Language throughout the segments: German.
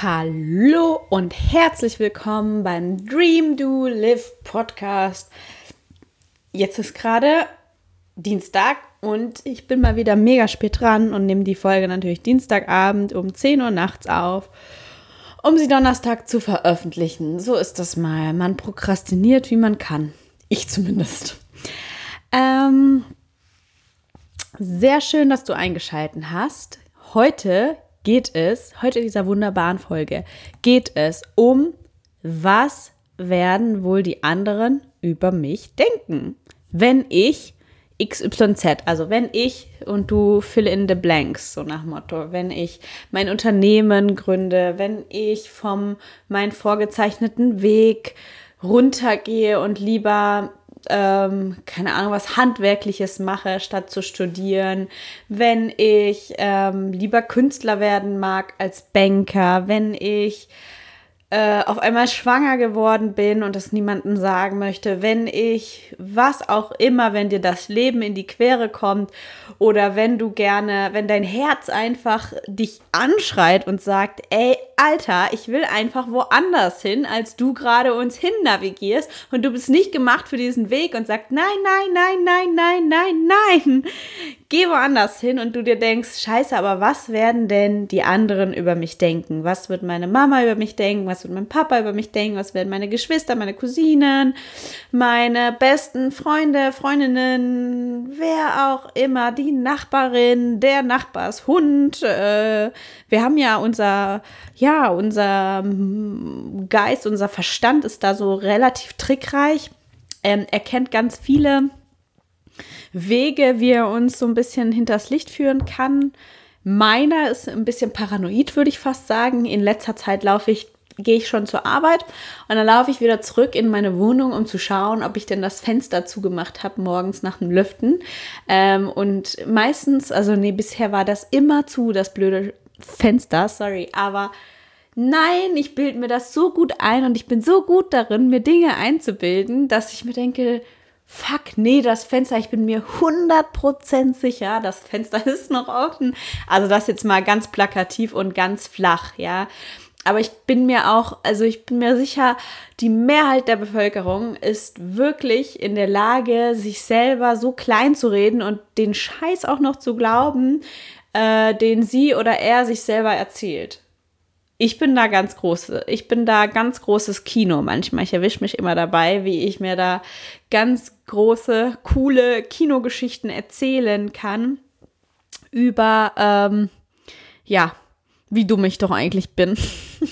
Hallo und herzlich willkommen beim Dream Do Live Podcast. Jetzt ist gerade Dienstag und ich bin mal wieder mega spät dran und nehme die Folge natürlich Dienstagabend um 10 Uhr nachts auf, um sie Donnerstag zu veröffentlichen. So ist das mal. Man prokrastiniert, wie man kann. Ich zumindest. Ähm, sehr schön, dass du eingeschalten hast. Heute geht es, heute in dieser wunderbaren Folge, geht es um, was werden wohl die anderen über mich denken, wenn ich XYZ, also wenn ich und du fill in the blanks, so nach Motto, wenn ich mein Unternehmen gründe, wenn ich vom meinen vorgezeichneten Weg runtergehe und lieber ähm, keine Ahnung, was Handwerkliches mache, statt zu studieren, wenn ich ähm, lieber Künstler werden mag als Banker, wenn ich äh, auf einmal schwanger geworden bin und das niemandem sagen möchte, wenn ich, was auch immer, wenn dir das Leben in die Quere kommt oder wenn du gerne, wenn dein Herz einfach dich anschreit und sagt, ey, Alter, ich will einfach woanders hin, als du gerade uns hin navigierst und du bist nicht gemacht für diesen Weg und sagst, nein, nein, nein, nein, nein, nein, nein, geh woanders hin und du dir denkst, scheiße, aber was werden denn die anderen über mich denken? Was wird meine Mama über mich denken? Was wird mein Papa über mich denken? Was werden meine Geschwister, meine Cousinen, meine besten Freunde, Freundinnen, wer auch immer, die Nachbarin, der Nachbarshund. Äh, wir haben ja unser ja, unser hm, Geist, unser Verstand ist da so relativ trickreich. Ähm, er kennt ganz viele Wege, wie er uns so ein bisschen hinters Licht führen kann. Meiner ist ein bisschen paranoid, würde ich fast sagen. In letzter Zeit laufe ich, gehe ich schon zur Arbeit und dann laufe ich wieder zurück in meine Wohnung, um zu schauen, ob ich denn das Fenster zugemacht habe morgens nach dem Lüften. Ähm, und meistens, also nee, bisher war das immer zu, das blöde Fenster, sorry, aber nein, ich bilde mir das so gut ein und ich bin so gut darin, mir Dinge einzubilden, dass ich mir denke, fuck, nee, das Fenster, ich bin mir 100% sicher, das Fenster ist noch offen. Also das jetzt mal ganz plakativ und ganz flach, ja. Aber ich bin mir auch, also ich bin mir sicher, die Mehrheit der Bevölkerung ist wirklich in der Lage, sich selber so klein zu reden und den Scheiß auch noch zu glauben, äh, den sie oder er sich selber erzählt. Ich bin da ganz große, ich bin da ganz großes Kino manchmal. Ich erwische mich immer dabei, wie ich mir da ganz große, coole Kinogeschichten erzählen kann über, ähm, ja, wie dumm ich doch eigentlich bin.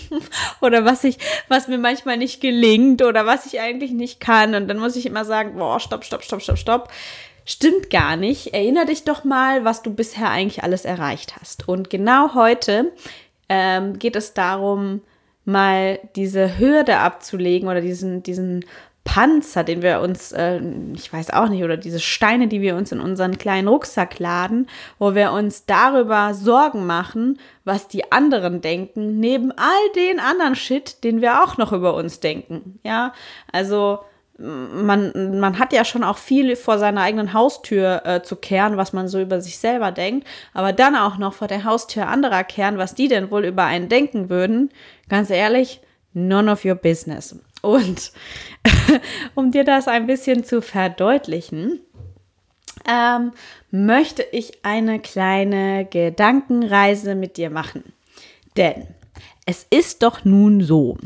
oder was ich, was mir manchmal nicht gelingt oder was ich eigentlich nicht kann. Und dann muss ich immer sagen, boah, stopp, stopp, stopp, stopp, stopp. Stimmt gar nicht. Erinner dich doch mal, was du bisher eigentlich alles erreicht hast. Und genau heute ähm, geht es darum, mal diese Hürde abzulegen oder diesen, diesen Panzer, den wir uns, äh, ich weiß auch nicht, oder diese Steine, die wir uns in unseren kleinen Rucksack laden, wo wir uns darüber Sorgen machen, was die anderen denken, neben all den anderen Shit, den wir auch noch über uns denken. Ja, also man, man hat ja schon auch viel vor seiner eigenen Haustür äh, zu kehren, was man so über sich selber denkt, aber dann auch noch vor der Haustür anderer kehren, was die denn wohl über einen denken würden, ganz ehrlich, none of your business. Und um dir das ein bisschen zu verdeutlichen, ähm, möchte ich eine kleine Gedankenreise mit dir machen. Denn es ist doch nun so,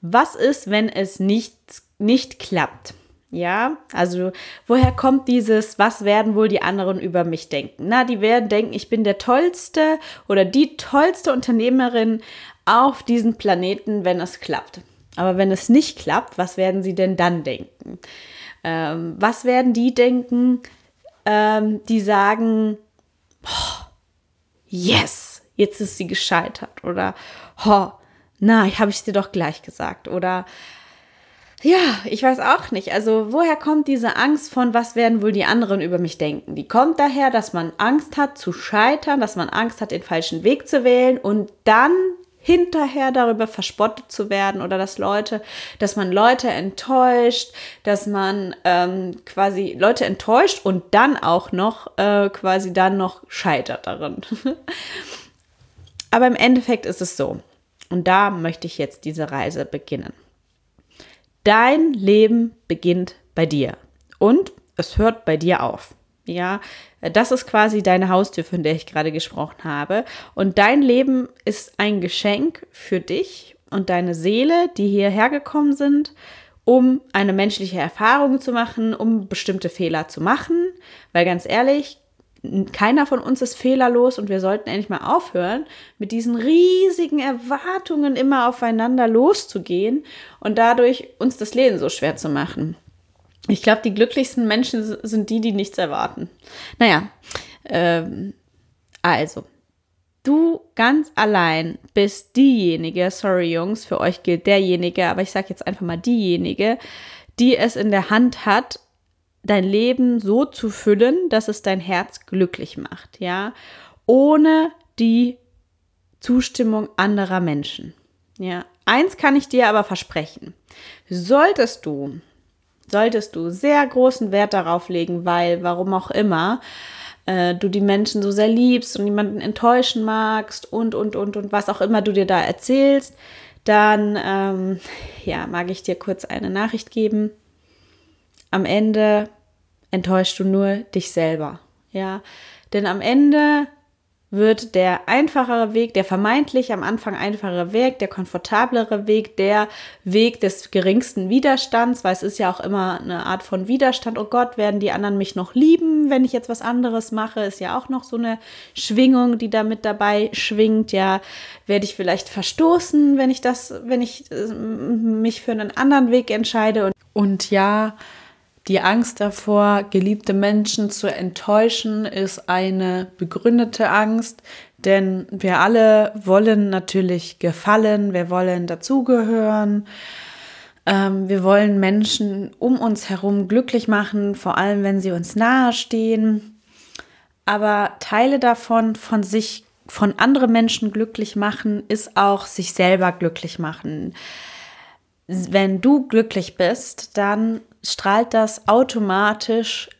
was ist, wenn es nicht, nicht klappt? Ja, also woher kommt dieses, was werden wohl die anderen über mich denken? Na, die werden denken, ich bin der tollste oder die tollste Unternehmerin auf diesem Planeten, wenn es klappt. Aber wenn es nicht klappt, was werden sie denn dann denken? Ähm, was werden die denken, ähm, die sagen, oh, yes, jetzt ist sie gescheitert oder oh, na, habe ich dir doch gleich gesagt oder ja, ich weiß auch nicht. Also woher kommt diese Angst von, was werden wohl die anderen über mich denken? Die kommt daher, dass man Angst hat zu scheitern, dass man Angst hat, den falschen Weg zu wählen und dann hinterher darüber verspottet zu werden oder dass Leute, dass man Leute enttäuscht, dass man ähm, quasi Leute enttäuscht und dann auch noch äh, quasi dann noch scheitert darin. Aber im Endeffekt ist es so. Und da möchte ich jetzt diese Reise beginnen. Dein Leben beginnt bei dir und es hört bei dir auf. Ja, das ist quasi deine Haustür, von der ich gerade gesprochen habe. Und dein Leben ist ein Geschenk für dich und deine Seele, die hierher gekommen sind, um eine menschliche Erfahrung zu machen, um bestimmte Fehler zu machen. Weil ganz ehrlich, keiner von uns ist fehlerlos und wir sollten endlich mal aufhören, mit diesen riesigen Erwartungen immer aufeinander loszugehen und dadurch uns das Leben so schwer zu machen. Ich glaube, die glücklichsten Menschen sind die, die nichts erwarten. Naja, ähm, also, du ganz allein bist diejenige, sorry Jungs, für euch gilt derjenige, aber ich sage jetzt einfach mal diejenige, die es in der Hand hat, dein Leben so zu füllen, dass es dein Herz glücklich macht, ja, ohne die Zustimmung anderer Menschen. Ja, eins kann ich dir aber versprechen. Solltest du, solltest du sehr großen Wert darauf legen, weil, warum auch immer, äh, du die Menschen so sehr liebst und niemanden enttäuschen magst und, und, und, und was auch immer du dir da erzählst, dann, ähm, ja, mag ich dir kurz eine Nachricht geben am Ende enttäuschst du nur dich selber. Ja, denn am Ende wird der einfachere Weg, der vermeintlich am Anfang einfachere Weg, der komfortablere Weg, der Weg des geringsten Widerstands, weil es ist ja auch immer eine Art von Widerstand. Oh Gott, werden die anderen mich noch lieben, wenn ich jetzt was anderes mache? Ist ja auch noch so eine Schwingung, die da mit dabei schwingt. Ja, werde ich vielleicht verstoßen, wenn ich das, wenn ich äh, mich für einen anderen Weg entscheide? Und, und ja, die Angst davor, geliebte Menschen zu enttäuschen, ist eine begründete Angst, denn wir alle wollen natürlich gefallen, wir wollen dazugehören, ähm, wir wollen Menschen um uns herum glücklich machen, vor allem wenn sie uns nahestehen. Aber Teile davon, von sich, von anderen Menschen glücklich machen, ist auch sich selber glücklich machen wenn du glücklich bist, dann strahlt das automatisch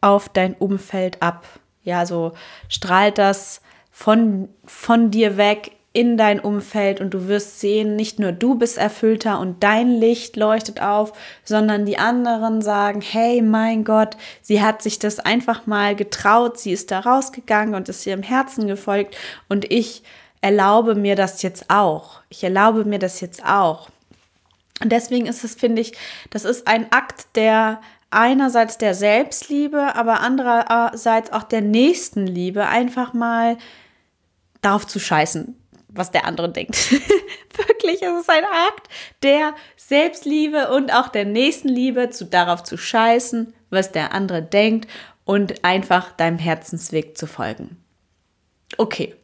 auf dein Umfeld ab. Ja, so strahlt das von, von dir weg in dein Umfeld und du wirst sehen, nicht nur du bist erfüllter und dein Licht leuchtet auf, sondern die anderen sagen, hey, mein Gott, sie hat sich das einfach mal getraut, sie ist da rausgegangen und ist ihrem Herzen gefolgt und ich erlaube mir das jetzt auch. Ich erlaube mir das jetzt auch. Und deswegen ist es, finde ich, das ist ein Akt der einerseits der Selbstliebe, aber andererseits auch der Nächstenliebe, einfach mal darauf zu scheißen, was der andere denkt. Wirklich, es ist ein Akt der Selbstliebe und auch der Nächstenliebe, zu darauf zu scheißen, was der andere denkt und einfach deinem Herzensweg zu folgen. Okay,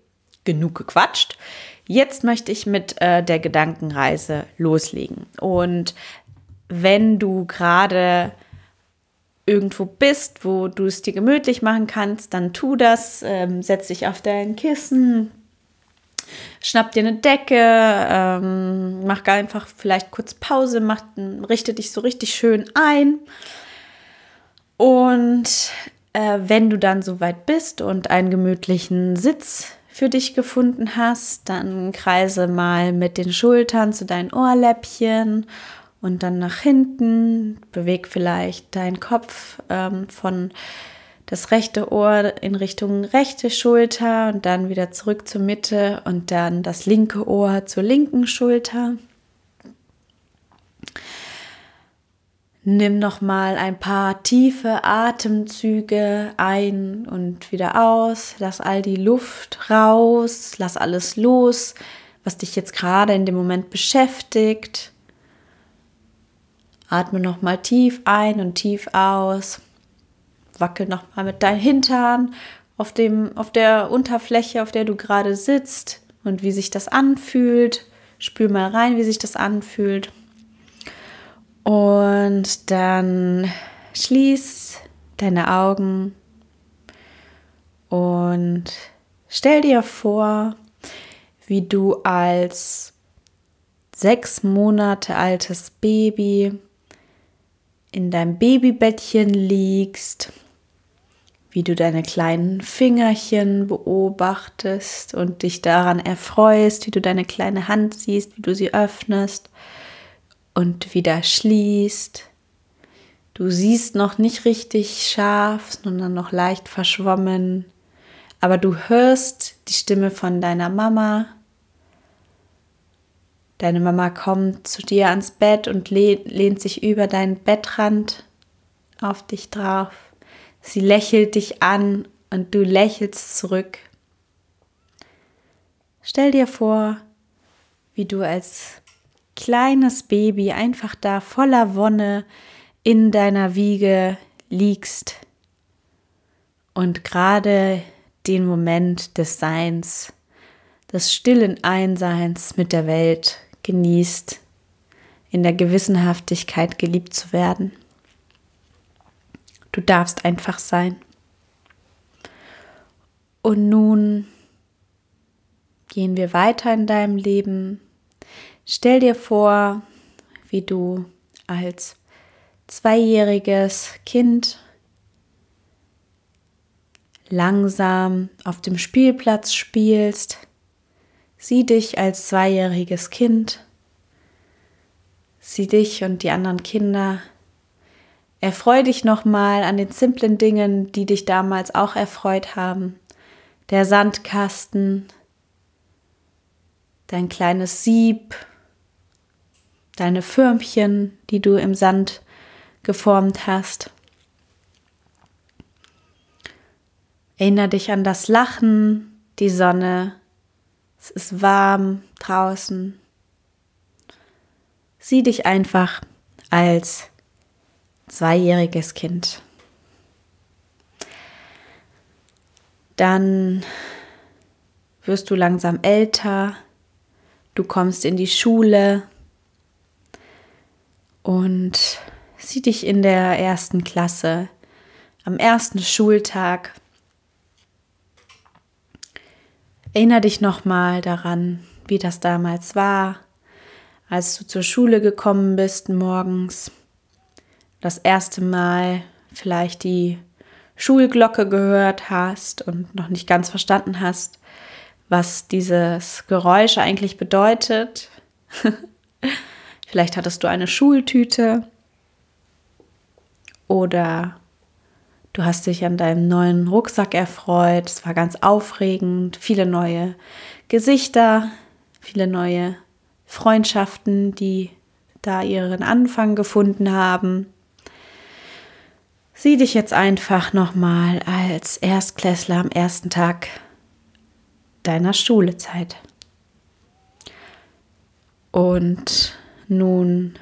genug gequatscht. Jetzt möchte ich mit äh, der Gedankenreise loslegen. Und wenn du gerade irgendwo bist, wo du es dir gemütlich machen kannst, dann tu das. Ähm, setz dich auf dein Kissen, schnapp dir eine Decke, ähm, mach einfach vielleicht kurz Pause, mach, richte dich so richtig schön ein. Und äh, wenn du dann soweit bist und einen gemütlichen Sitz für dich gefunden hast, dann kreise mal mit den Schultern zu deinen Ohrläppchen und dann nach hinten. Beweg vielleicht deinen Kopf ähm, von das rechte Ohr in Richtung rechte Schulter und dann wieder zurück zur Mitte und dann das linke Ohr zur linken Schulter. Nimm noch mal ein paar tiefe Atemzüge ein und wieder aus. Lass all die Luft raus, lass alles los, was dich jetzt gerade in dem Moment beschäftigt. Atme noch mal tief ein und tief aus. Wackel noch mal mit deinem Hintern auf dem auf der Unterfläche, auf der du gerade sitzt und wie sich das anfühlt. Spür mal rein, wie sich das anfühlt. Und dann schließ deine Augen und stell dir vor, wie du als sechs Monate altes Baby in deinem Babybettchen liegst, wie du deine kleinen Fingerchen beobachtest und dich daran erfreust, wie du deine kleine Hand siehst, wie du sie öffnest und wieder schließt. Du siehst noch nicht richtig scharf, sondern noch leicht verschwommen, aber du hörst die Stimme von deiner Mama. Deine Mama kommt zu dir ans Bett und lehnt sich über deinen Bettrand auf dich drauf. Sie lächelt dich an und du lächelst zurück. Stell dir vor, wie du als kleines Baby einfach da voller Wonne in deiner Wiege liegst und gerade den Moment des Seins, des stillen Einseins mit der Welt genießt, in der Gewissenhaftigkeit geliebt zu werden. Du darfst einfach sein. Und nun gehen wir weiter in deinem Leben Stell dir vor, wie du als zweijähriges Kind langsam auf dem Spielplatz spielst. Sieh dich als zweijähriges Kind. Sieh dich und die anderen Kinder. Erfreu dich nochmal an den simplen Dingen, die dich damals auch erfreut haben. Der Sandkasten, dein kleines Sieb, deine Förmchen, die du im Sand geformt hast. Erinnere dich an das Lachen, die Sonne. Es ist warm draußen. Sieh dich einfach als zweijähriges Kind. Dann wirst du langsam älter, du kommst in die Schule, und sieh dich in der ersten Klasse, am ersten Schultag. Erinner dich nochmal daran, wie das damals war, als du zur Schule gekommen bist morgens. Das erste Mal vielleicht die Schulglocke gehört hast und noch nicht ganz verstanden hast, was dieses Geräusch eigentlich bedeutet. Vielleicht hattest du eine Schultüte oder du hast dich an deinem neuen Rucksack erfreut. Es war ganz aufregend, viele neue Gesichter, viele neue Freundschaften, die da ihren Anfang gefunden haben. Sieh dich jetzt einfach nochmal als Erstklässler am ersten Tag deiner Schulezeit. Und nun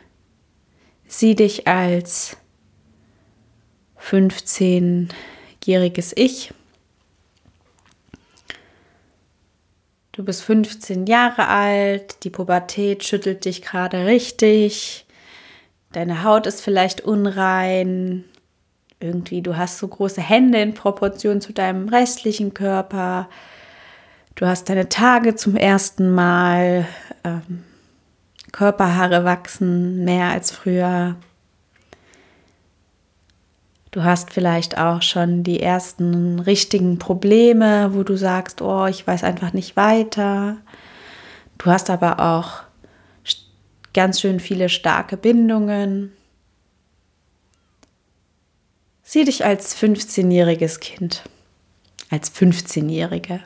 sieh dich als 15-jähriges Ich. Du bist 15 Jahre alt, die Pubertät schüttelt dich gerade richtig, deine Haut ist vielleicht unrein, irgendwie du hast so große Hände in Proportion zu deinem restlichen Körper, du hast deine Tage zum ersten Mal, ähm, Körperhaare wachsen mehr als früher. Du hast vielleicht auch schon die ersten richtigen Probleme, wo du sagst, oh, ich weiß einfach nicht weiter. Du hast aber auch ganz schön viele starke Bindungen. Sieh dich als 15-jähriges Kind, als 15-Jährige.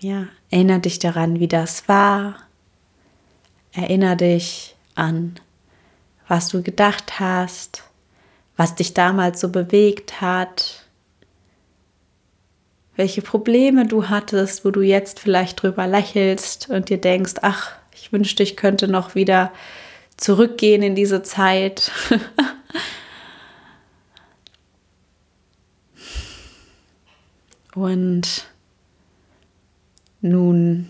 Ja, erinnere dich daran, wie das war. Erinnere dich an, was du gedacht hast, was dich damals so bewegt hat, welche Probleme du hattest, wo du jetzt vielleicht drüber lächelst und dir denkst, ach, ich wünschte, ich könnte noch wieder zurückgehen in diese Zeit. Und nun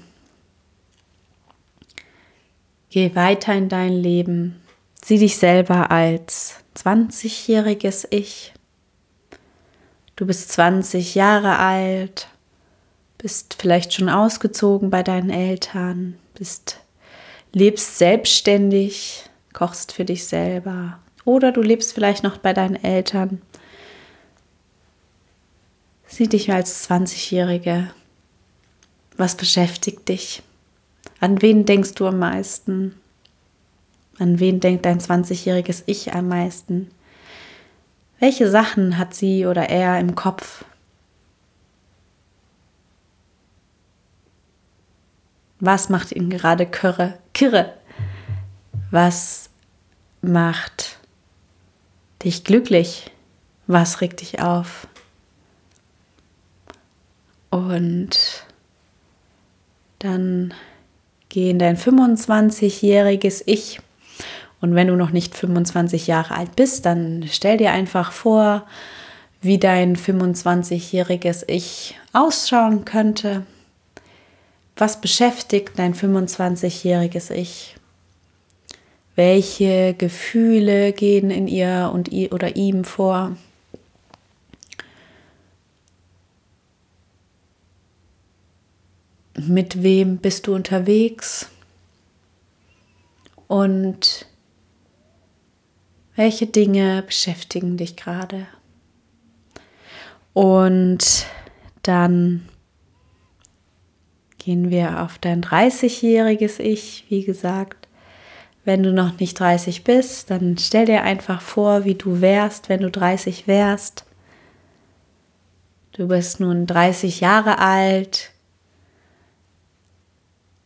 geh weiter in dein Leben. Sieh dich selber als 20-jähriges Ich. Du bist 20 Jahre alt, bist vielleicht schon ausgezogen bei deinen Eltern, bist lebst selbstständig, kochst für dich selber oder du lebst vielleicht noch bei deinen Eltern Sieh dich als 20-Jährige. Was beschäftigt dich? An wen denkst du am meisten? An wen denkt dein 20-jähriges Ich am meisten? Welche Sachen hat sie oder er im Kopf? Was macht ihn gerade kirre? kirre? Was macht dich glücklich? Was regt dich auf? Und dann geh in dein 25-jähriges Ich. Und wenn du noch nicht 25 Jahre alt bist, dann stell dir einfach vor, wie dein 25-jähriges Ich ausschauen könnte. Was beschäftigt dein 25-jähriges Ich? Welche Gefühle gehen in ihr und oder ihm vor? Mit wem bist du unterwegs und welche Dinge beschäftigen dich gerade. Und dann gehen wir auf dein 30-jähriges Ich, wie gesagt. Wenn du noch nicht 30 bist, dann stell dir einfach vor, wie du wärst, wenn du 30 wärst. Du bist nun 30 Jahre alt,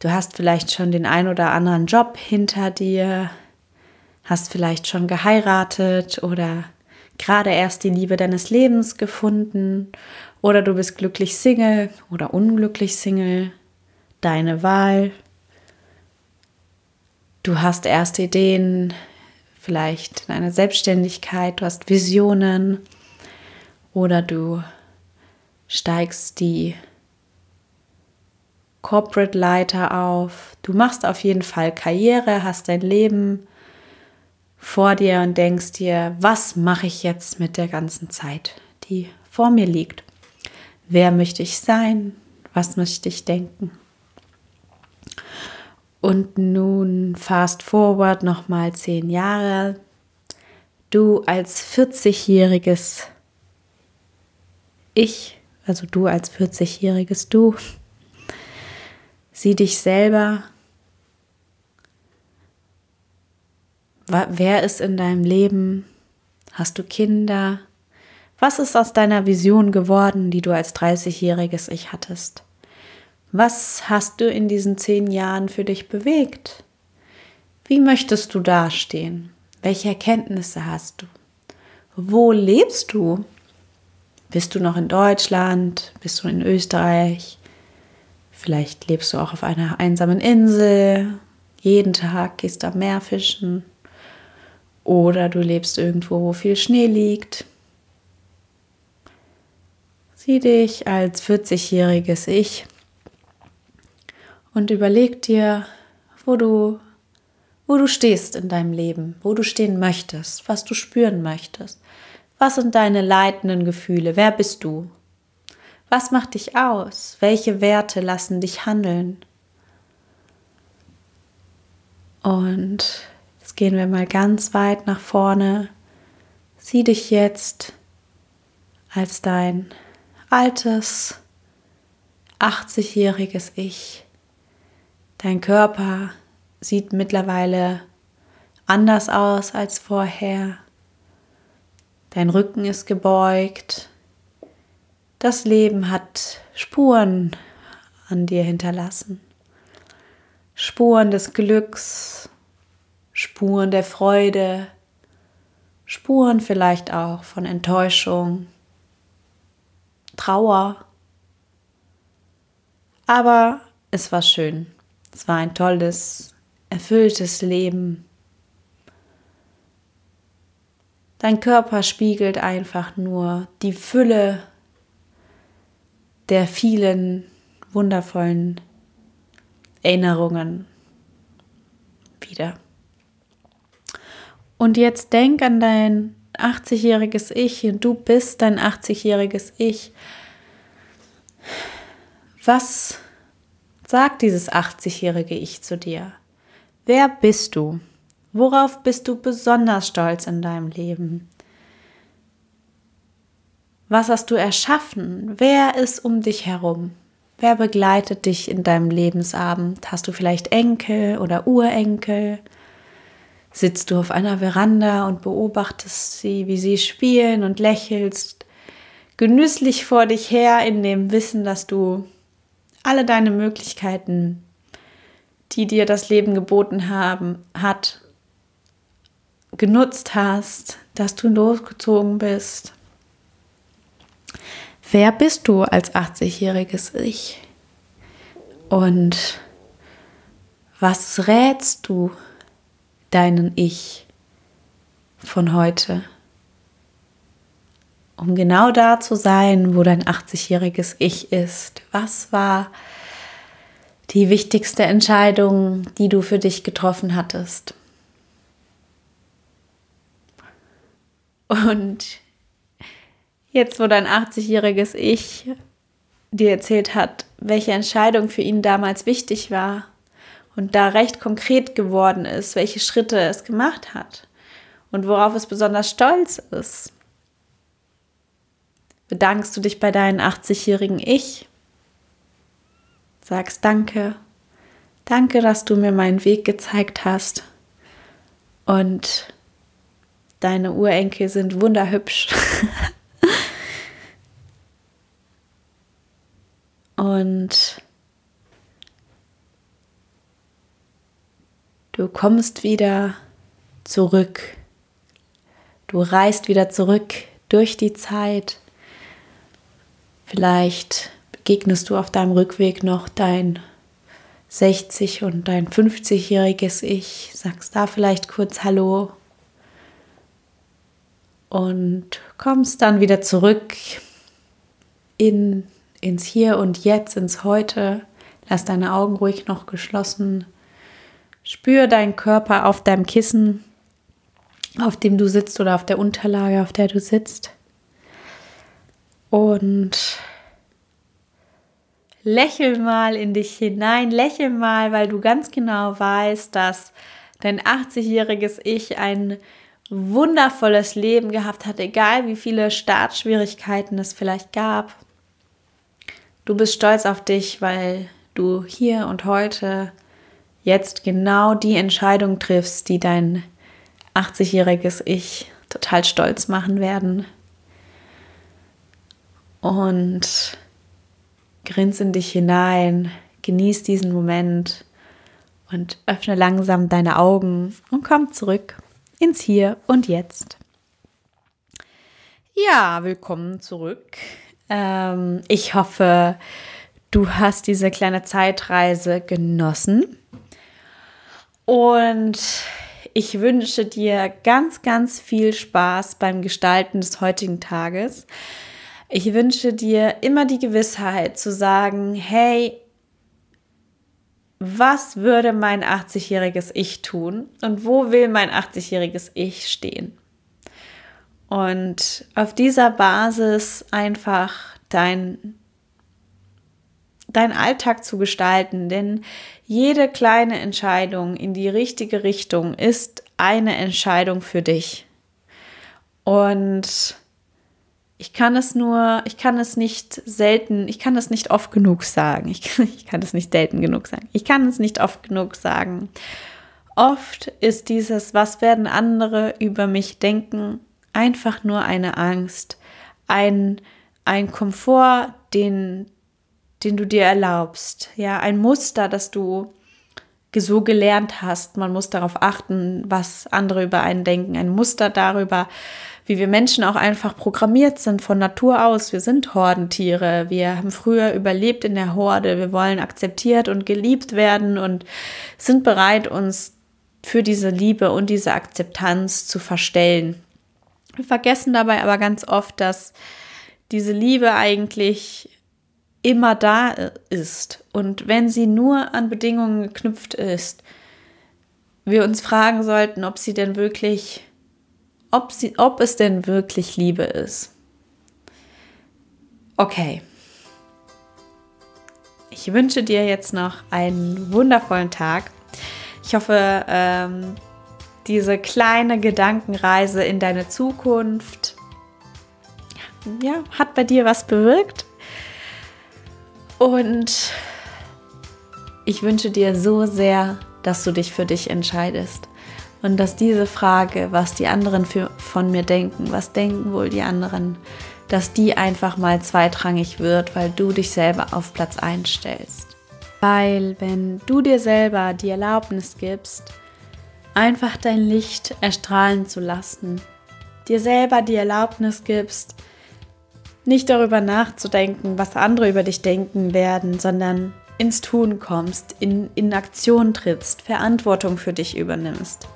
Du hast vielleicht schon den ein oder anderen Job hinter dir, hast vielleicht schon geheiratet oder gerade erst die Liebe deines Lebens gefunden oder du bist glücklich Single oder unglücklich Single. Deine Wahl. Du hast erste Ideen, vielleicht in einer Selbstständigkeit, du hast Visionen oder du steigst die Corporate Leiter auf. Du machst auf jeden Fall Karriere, hast dein Leben vor dir und denkst dir, was mache ich jetzt mit der ganzen Zeit, die vor mir liegt? Wer möchte ich sein? Was möchte ich denken? Und nun fast forward nochmal zehn Jahre. Du als 40-jähriges Ich, also du als 40-jähriges Du, Sieh dich selber. Wer ist in deinem Leben? Hast du Kinder? Was ist aus deiner Vision geworden, die du als 30-jähriges Ich hattest? Was hast du in diesen zehn Jahren für dich bewegt? Wie möchtest du dastehen? Welche Erkenntnisse hast du? Wo lebst du? Bist du noch in Deutschland? Bist du in Österreich? Vielleicht lebst du auch auf einer einsamen Insel, jeden Tag gehst du am Meer fischen oder du lebst irgendwo, wo viel Schnee liegt. Sieh dich als 40-jähriges Ich und überleg dir, wo du, wo du stehst in deinem Leben, wo du stehen möchtest, was du spüren möchtest. Was sind deine leitenden Gefühle? Wer bist du? Was macht dich aus? Welche Werte lassen dich handeln? Und jetzt gehen wir mal ganz weit nach vorne. Sieh dich jetzt als dein altes, 80-jähriges Ich. Dein Körper sieht mittlerweile anders aus als vorher. Dein Rücken ist gebeugt. Das Leben hat Spuren an dir hinterlassen. Spuren des Glücks, Spuren der Freude, Spuren vielleicht auch von Enttäuschung, Trauer. Aber es war schön. Es war ein tolles, erfülltes Leben. Dein Körper spiegelt einfach nur die Fülle der vielen wundervollen Erinnerungen wieder. Und jetzt denk an dein 80-jähriges Ich und du bist dein 80-jähriges Ich. Was sagt dieses 80-jährige Ich zu dir? Wer bist du? Worauf bist du besonders stolz in deinem Leben? Was hast du erschaffen? Wer ist um dich herum? Wer begleitet dich in deinem Lebensabend? Hast du vielleicht Enkel oder Urenkel? Sitzt du auf einer Veranda und beobachtest sie, wie sie spielen und lächelst genüsslich vor dich her in dem Wissen, dass du alle deine Möglichkeiten, die dir das Leben geboten haben, hat, genutzt hast, dass du losgezogen bist. Wer bist du als 80-jähriges Ich? Und was rätst du deinen Ich von heute? Um genau da zu sein, wo dein 80-jähriges Ich ist. Was war die wichtigste Entscheidung, die du für dich getroffen hattest? Und jetzt, wo dein 80-jähriges Ich dir erzählt hat, welche Entscheidung für ihn damals wichtig war und da recht konkret geworden ist, welche Schritte es gemacht hat und worauf es besonders stolz ist, bedankst du dich bei deinem 80-jährigen Ich, sagst Danke, danke, dass du mir meinen Weg gezeigt hast und Deine Urenkel sind wunderhübsch. Und du kommst wieder zurück. Du reist wieder zurück durch die Zeit. Vielleicht begegnest du auf deinem Rückweg noch dein 60 und dein 50-jähriges Ich, sagst da vielleicht kurz Hallo und kommst dann wieder zurück in, ins Hier und Jetzt, ins Heute. Lass deine Augen ruhig noch geschlossen. Spür deinen Körper auf deinem Kissen, auf dem du sitzt oder auf der Unterlage, auf der du sitzt. Und lächel mal in dich hinein, lächel mal, weil du ganz genau weißt, dass dein 80-jähriges Ich ein wundervolles Leben gehabt hat, egal wie viele Startschwierigkeiten es vielleicht gab. Du bist stolz auf dich, weil du hier und heute jetzt genau die Entscheidung triffst, die dein 80-jähriges Ich total stolz machen werden. Und grins in dich hinein, genieß diesen Moment und öffne langsam deine Augen und komm zurück ins Hier und Jetzt. Ja, willkommen zurück. Ähm, ich hoffe, du hast diese kleine Zeitreise genossen. Und ich wünsche dir ganz, ganz viel Spaß beim Gestalten des heutigen Tages. Ich wünsche dir immer die Gewissheit zu sagen, hey, was würde mein 80-jähriges Ich tun und wo will mein 80-jähriges Ich stehen? Und auf dieser Basis einfach dein, dein Alltag zu gestalten, denn jede kleine Entscheidung in die richtige Richtung ist eine Entscheidung für dich. Und ich kann es nur, ich kann es nicht selten, ich kann es nicht oft genug sagen. Ich ich kann es nicht selten genug sagen. Ich kann es nicht oft genug sagen. Oft ist dieses, was werden andere über mich denken, einfach nur eine Angst, ein, ein Komfort, den, den du dir erlaubst, ja, ein Muster, das du so gelernt hast. Man muss darauf achten, was andere über einen denken, ein Muster darüber, wie wir Menschen auch einfach programmiert sind von Natur aus. Wir sind Hordentiere. Wir haben früher überlebt in der Horde. Wir wollen akzeptiert und geliebt werden und sind bereit, uns für diese Liebe und diese Akzeptanz zu verstellen. Wir vergessen dabei aber ganz oft, dass diese Liebe eigentlich immer da ist. Und wenn sie nur an Bedingungen geknüpft ist, wir uns fragen sollten, ob sie denn wirklich ob, sie, ob es denn wirklich Liebe ist. Okay. Ich wünsche dir jetzt noch einen wundervollen Tag. Ich hoffe, ähm, diese kleine Gedankenreise in deine Zukunft ja, hat bei dir was bewirkt. Und ich wünsche dir so sehr, dass du dich für dich entscheidest. Und dass diese Frage, was die anderen für, von mir denken, was denken wohl die anderen, dass die einfach mal zweitrangig wird, weil du dich selber auf Platz 1 stellst. Weil wenn du dir selber die Erlaubnis gibst, einfach dein Licht erstrahlen zu lassen, dir selber die Erlaubnis gibst, nicht darüber nachzudenken, was andere über dich denken werden, sondern ins Tun kommst, in, in Aktion trittst, Verantwortung für dich übernimmst,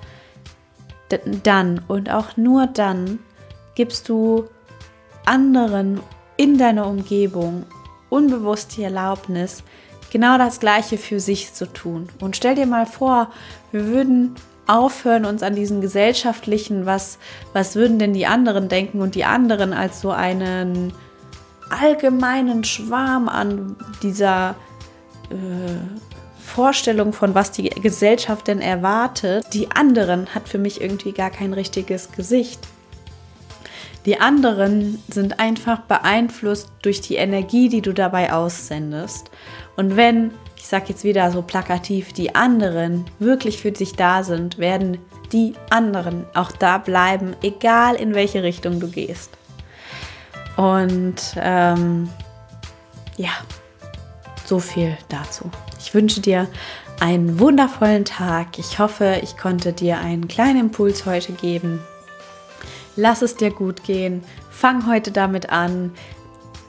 dann und auch nur dann gibst du anderen in deiner Umgebung unbewusst die Erlaubnis, genau das Gleiche für sich zu tun. Und stell dir mal vor, wir würden aufhören, uns an diesen gesellschaftlichen, was, was würden denn die anderen denken und die anderen als so einen allgemeinen Schwarm an dieser äh, Vorstellung von, was die Gesellschaft denn erwartet, die anderen hat für mich irgendwie gar kein richtiges Gesicht. Die anderen sind einfach beeinflusst durch die Energie, die du dabei aussendest. Und wenn, ich sage jetzt wieder so plakativ, die anderen wirklich für dich da sind, werden die anderen auch da bleiben, egal in welche Richtung du gehst. Und ähm, ja, so viel dazu. Ich wünsche dir einen wundervollen Tag. Ich hoffe, ich konnte dir einen kleinen Impuls heute geben. Lass es dir gut gehen. Fang heute damit an,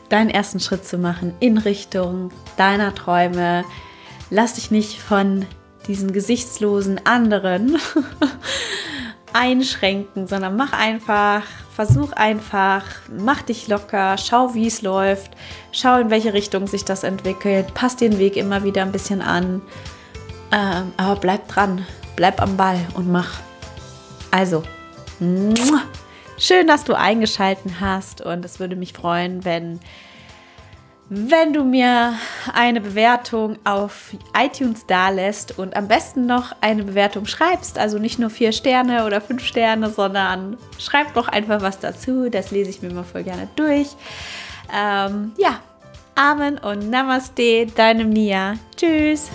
deinen ersten Schritt zu machen in Richtung deiner Träume. Lass dich nicht von diesen gesichtslosen anderen einschränken, sondern mach einfach, versuch einfach, mach dich locker, schau, wie es läuft, schau, in welche Richtung sich das entwickelt, pass den Weg immer wieder ein bisschen an, ähm, aber bleib dran, bleib am Ball und mach. Also, schön, dass du eingeschalten hast und es würde mich freuen, wenn wenn du mir eine Bewertung auf iTunes da lässt und am besten noch eine Bewertung schreibst, also nicht nur vier Sterne oder fünf Sterne, sondern schreib doch einfach was dazu, das lese ich mir immer voll gerne durch. Ähm, ja, Amen und Namaste, deine Mia. Tschüss.